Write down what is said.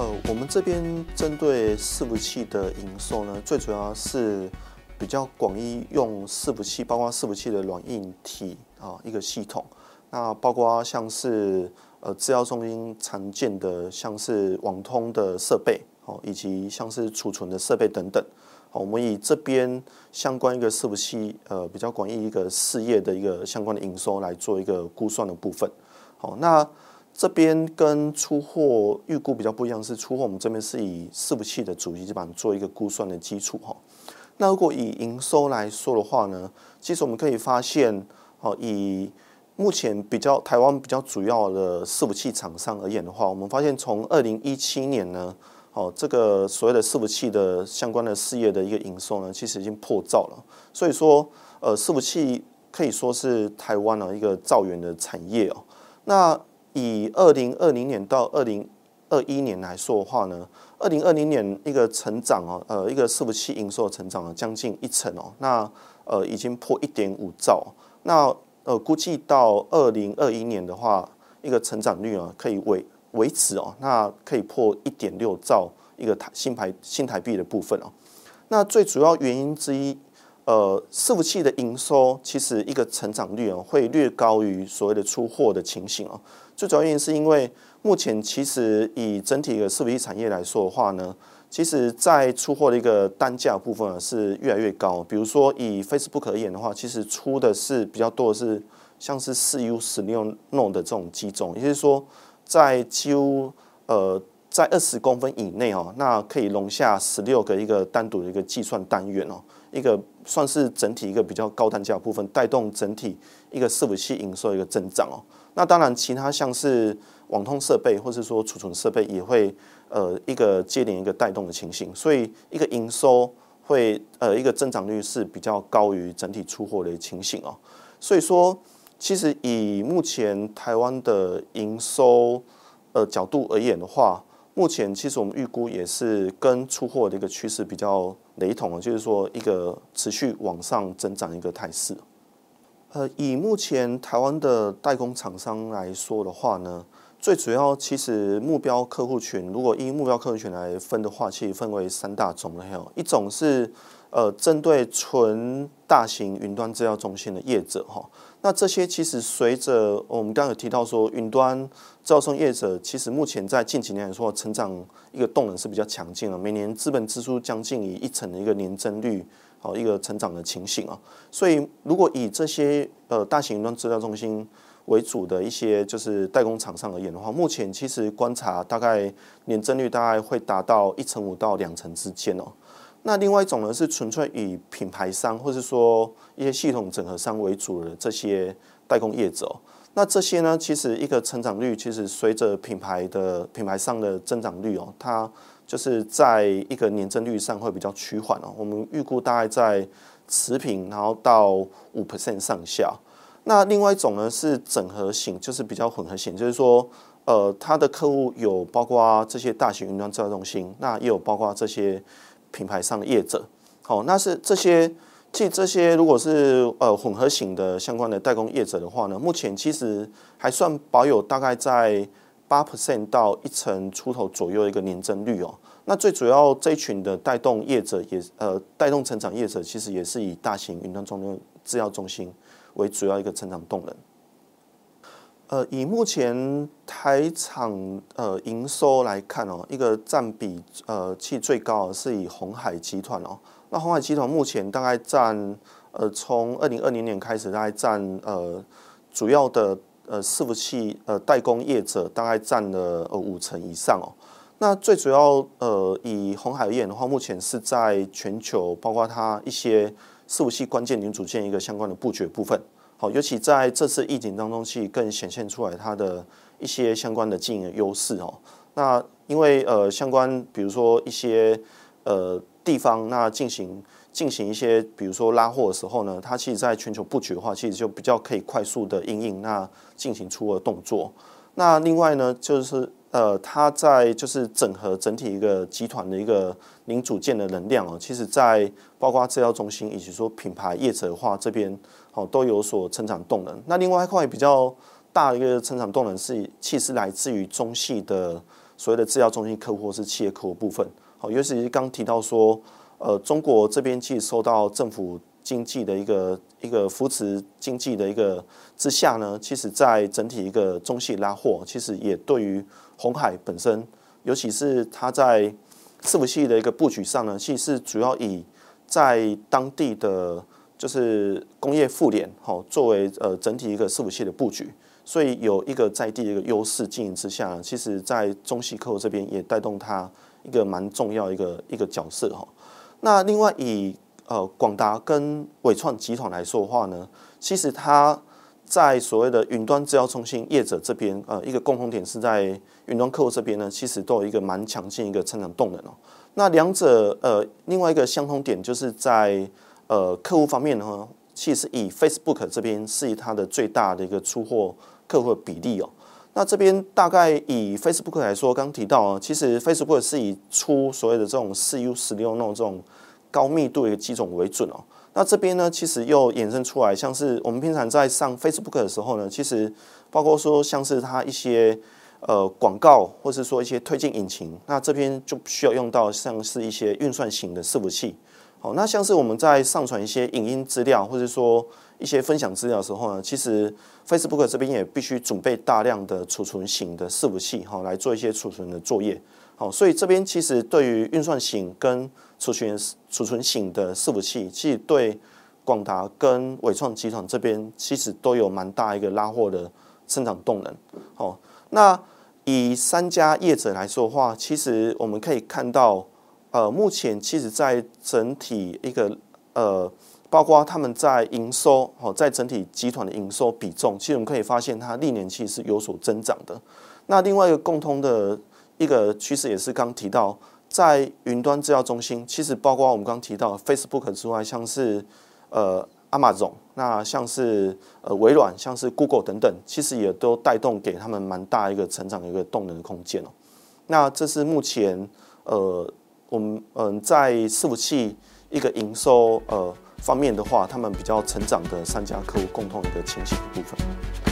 呃，我们这边针对伺服器的营收呢，最主要是比较广义用伺服器，包括伺服器的软硬体啊一个系统。那包括像是呃资料中心常见的，像是网通的设备哦，以及像是储存的设备等等。好，我们以这边相关一个伺服器呃比较广义一个事业的一个相关的营收来做一个估算的部分。好，那这边跟出货预估比较不一样，是出货我们这边是以伺服器的主机基本上做一个估算的基础哈。那如果以营收来说的话呢，其实我们可以发现，哦，以目前比较台湾比较主要的伺服器厂商而言的话，我们发现从二零一七年呢，哦，这个所谓的伺服器的相关的事业的一个营收呢，其实已经破兆了。所以说，呃，伺服器可以说是台湾的一个造元的产业哦。那以二零二零年到二零二一年来说的话呢，二零二零年一个成长哦，呃，一个伺服器营收成长了将近一成哦。那呃，已经破一点五兆。那呃，估计到二零二一年的话，一个成长率啊，可以维维持哦，那可以破一点六兆一个台新台新台币的部分哦。那最主要原因之一，呃，伺服器的营收其实一个成长率哦，会略高于所谓的出货的情形哦。最主要原因是因为目前其实以整体的伺服器产业来说的话呢。其实，在出货的一个单价部分是越来越高。比如说，以 Facebook 而言的话，其实出的是比较多的是像是四 U 十六 No 的这种机种，也就是说，在几乎呃在二十公分以内哦，那可以容下十六个一个单独的一个计算单元哦，一个算是整体一个比较高单价部分，带动整体一个伺服器营收一个增长哦。那当然，其他像是网通设备或是说储存设备也会。呃，一个接连一个带动的情形，所以一个营收会呃一个增长率是比较高于整体出货的情形哦。所以说，其实以目前台湾的营收呃角度而言的话，目前其实我们预估也是跟出货的一个趋势比较雷同啊，就是说一个持续往上增长一个态势。呃，以目前台湾的代工厂商来说的话呢。最主要，其实目标客户群，如果依目标客户群来分的话，其实分为三大种类哦。一种是呃，针对纯大型云端资料中心的业者哈。那这些其实随着我们刚刚有提到说，云端招生业者其实目前在近几年来说，成长一个动能是比较强劲了，每年资本支出将近以一成的一个年增率，好一个成长的情形啊。所以，如果以这些呃大型云端资料中心，为主的一些就是代工厂商而言的话，目前其实观察大概年增率大概会达到一成五到两成之间哦。那另外一种呢是纯粹以品牌商或是说一些系统整合商为主的这些代工业者。那这些呢，其实一个成长率其实随着品牌的品牌上的增长率哦，它就是在一个年增率上会比较趋缓哦。我们预估大概在持平，然后到五 percent 上下。那另外一种呢是整合型，就是比较混合型，就是说，呃，他的客户有包括这些大型云端制造中心，那也有包括这些品牌上的业者。好，那是这些，即这些如果是呃混合型的相关的代工业者的话呢，目前其实还算保有大概在八 percent 到一成出头左右一个年增率哦。那最主要这一群的带动业者也呃带动成长业者，其实也是以大型云端中心制药中心。为主要一个成长动能。呃，以目前台厂呃营收来看哦，一个占比呃其最高的是以红海集团哦。那红海集团目前大概占呃从二零二零年开始，大概占呃主要的呃伺服器呃代工业者大概占了呃五成以上哦。那最主要呃以红海而言的话，目前是在全球包括它一些。伺服器关键零组件一个相关的布局部分，好，尤其在这次疫情当中，其实更显现出来它的一些相关的经营优势哦。那因为呃相关，比如说一些呃地方，那进行进行一些，比如说拉货的时候呢，它其实在全球布局的话，其实就比较可以快速的应应，那进行出货动作。那另外呢，就是呃，它在就是整合整体一个集团的一个零组件的能量哦，其实在包括制药中心以及说品牌业者化这边哦都有所成长动能。那另外一块比较大的一个成长动能是，其实来自于中系的所谓的制药中心客户或是企业客户部分。好，尤其是刚提到说，呃，中国这边其实受到政府经济的一个一个扶持经济的一个之下呢，其实在整体一个中系拉货，其实也对于红海本身，尤其是它在伺服器的一个布局上呢，其实是主要以在当地的。就是工业互联，好作为呃整体一个伺服器的布局，所以有一个在地的一个优势经营之下，其实在中西客户这边也带动它一个蛮重要一个一个角色哈。那另外以呃广达跟伟创集团来说的话呢，其实它在所谓的云端资料中心业者这边，呃一个共同点是在云端客户这边呢，其实都有一个蛮强劲一个成长动能哦。那两者呃另外一个相同点就是在呃，客户方面呢，其实以 Facebook 这边是以它的最大的一个出货客户的比例哦。那这边大概以 Facebook 来说，刚提到啊，其实 Facebook 是以出所谓的这种四 U 十六那种这种高密度的一个机种为准哦。那这边呢，其实又衍生出来，像是我们平常在上 Facebook 的时候呢，其实包括说像是它一些呃广告，或是说一些推荐引擎，那这边就需要用到像是一些运算型的伺服器。好，那像是我们在上传一些影音资料，或者说一些分享资料的时候呢，其实 Facebook 这边也必须准备大量的储存型的伺服器，哈，来做一些储存的作业。好，所以这边其实对于运算型跟储存储存型的伺服器，其实对广达跟伟创集团这边其实都有蛮大一个拉货的生长动能。好，那以三家业者来说的话，其实我们可以看到。呃，目前其实，在整体一个呃，包括他们在营收哦，在整体集团的营收比重，其实我们可以发现，它历年其实是有所增长的。那另外一个共通的一个趋势，也是刚提到，在云端资料中心，其实包括我们刚提到 Facebook 之外，像是呃 Amazon，那像是呃微软，像是 Google 等等，其实也都带动给他们蛮大一个成长一个动能的空间哦。那这是目前呃。我们嗯，在伺服器一个营收呃方面的话，他们比较成长的三家客户共同一个情形的部分。